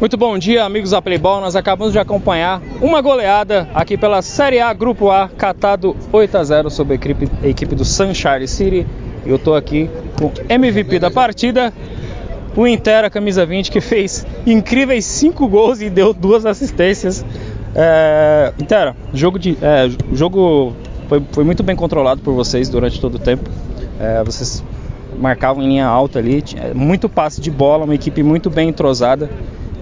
Muito bom dia, amigos da Playball. Nós acabamos de acompanhar uma goleada aqui pela Série A Grupo A, catado 8 a 0 sobre a equipe, a equipe do Sunshine City. Eu estou aqui com o MVP da partida, o Intera camisa 20, que fez incríveis 5 gols e deu duas assistências. É, Intera, jogo de, é, jogo foi, foi, muito bem controlado por vocês durante todo o tempo. É, vocês marcavam em linha alta ali, muito passe de bola, uma equipe muito bem entrosada.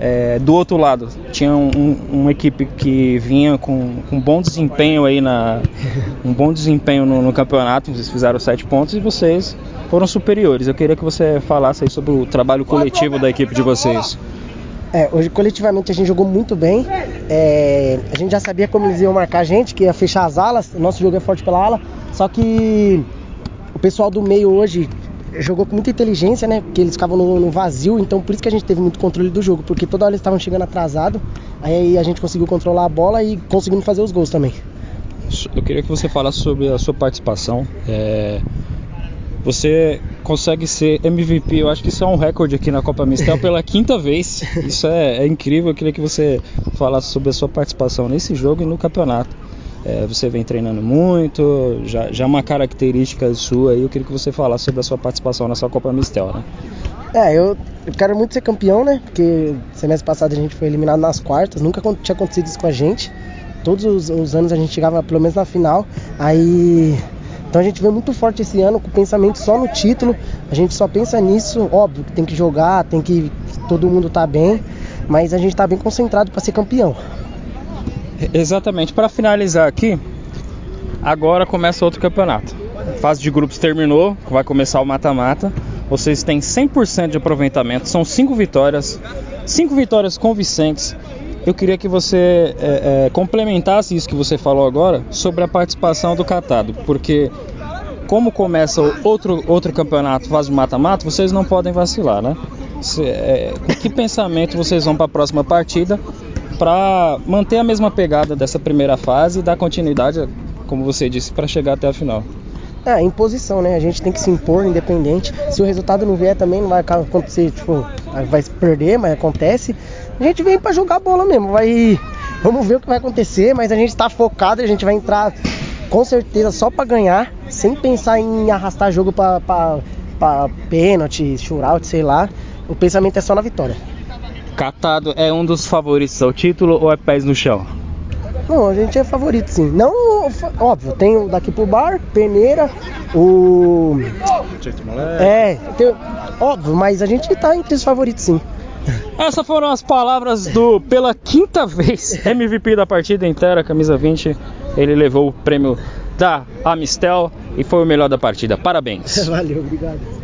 É, do outro lado, tinha um, uma equipe que vinha com, com bom desempenho aí na um bom desempenho no, no, campeonato. Vocês fizeram sete pontos e vocês foram superiores. Eu queria que você falasse aí sobre o trabalho coletivo da equipe de vocês. É, hoje coletivamente a gente jogou muito bem. É, a gente já sabia como eles iam marcar a gente, que ia fechar as alas. Nosso jogo é forte pela ala. Só que o pessoal do meio hoje jogou com muita inteligência, né? Porque eles ficavam no, no, vazio, então por isso que a gente teve muito controle do jogo, porque toda hora eles estavam chegando atrasado, aí a gente conseguiu controlar a bola e conseguimos fazer os gols também. Eu queria que você falasse sobre a sua participação. É... Você consegue ser MVP, eu acho que isso é um recorde aqui na Copa Mistel pela quinta vez. Isso é, é incrível. Eu queria que você falasse sobre a sua participação nesse jogo e no campeonato. É, você vem treinando muito, já, já é uma característica sua e eu queria que você falasse sobre a sua participação nessa Copa Mistel, né? É, eu, eu quero muito ser campeão, né? Porque semestre passado a gente foi eliminado nas quartas, nunca tinha acontecido isso com a gente. Todos os, os anos a gente chegava pelo menos na final. Aí então a gente veio muito forte esse ano com o pensamento só no título. A gente só pensa nisso, óbvio que tem que jogar, tem que todo mundo tá bem, mas a gente tá bem concentrado para ser campeão. Exatamente. Para finalizar aqui, agora começa outro campeonato. A fase de grupos terminou, vai começar o mata-mata. Vocês têm 100% de aproveitamento, são 5 vitórias, 5 vitórias convincentes. Eu queria que você é, é, complementasse isso que você falou agora sobre a participação do Catado, porque como começa outro, outro campeonato, fase de mata-mata, vocês não podem vacilar, né? Se, é, que pensamento vocês vão para a próxima partida para manter a mesma pegada dessa primeira fase e dar continuidade, como você disse, para chegar até a final. É, imposição, né? A gente tem que se impor independente. Se o resultado não vier também não vai acontecer, tipo, vai perder, mas acontece. A gente vem para jogar bola mesmo, vai vamos ver o que vai acontecer, mas a gente está focado, a gente vai entrar com certeza só para ganhar, sem pensar em arrastar jogo para pênalti, shootout, sei lá. O pensamento é só na vitória. Catado é um dos favoritos ao título ou é pés no chão? Não, a gente é favorito sim. Não, óbvio, tem o daqui pro bar, Peneira, o. É, tem, óbvio, mas a gente tá entre os favoritos sim. Essas foram as palavras do, pela quinta vez, MVP da partida inteira, camisa 20. Ele levou o prêmio da Amistel e foi o melhor da partida. Parabéns. Valeu, obrigado.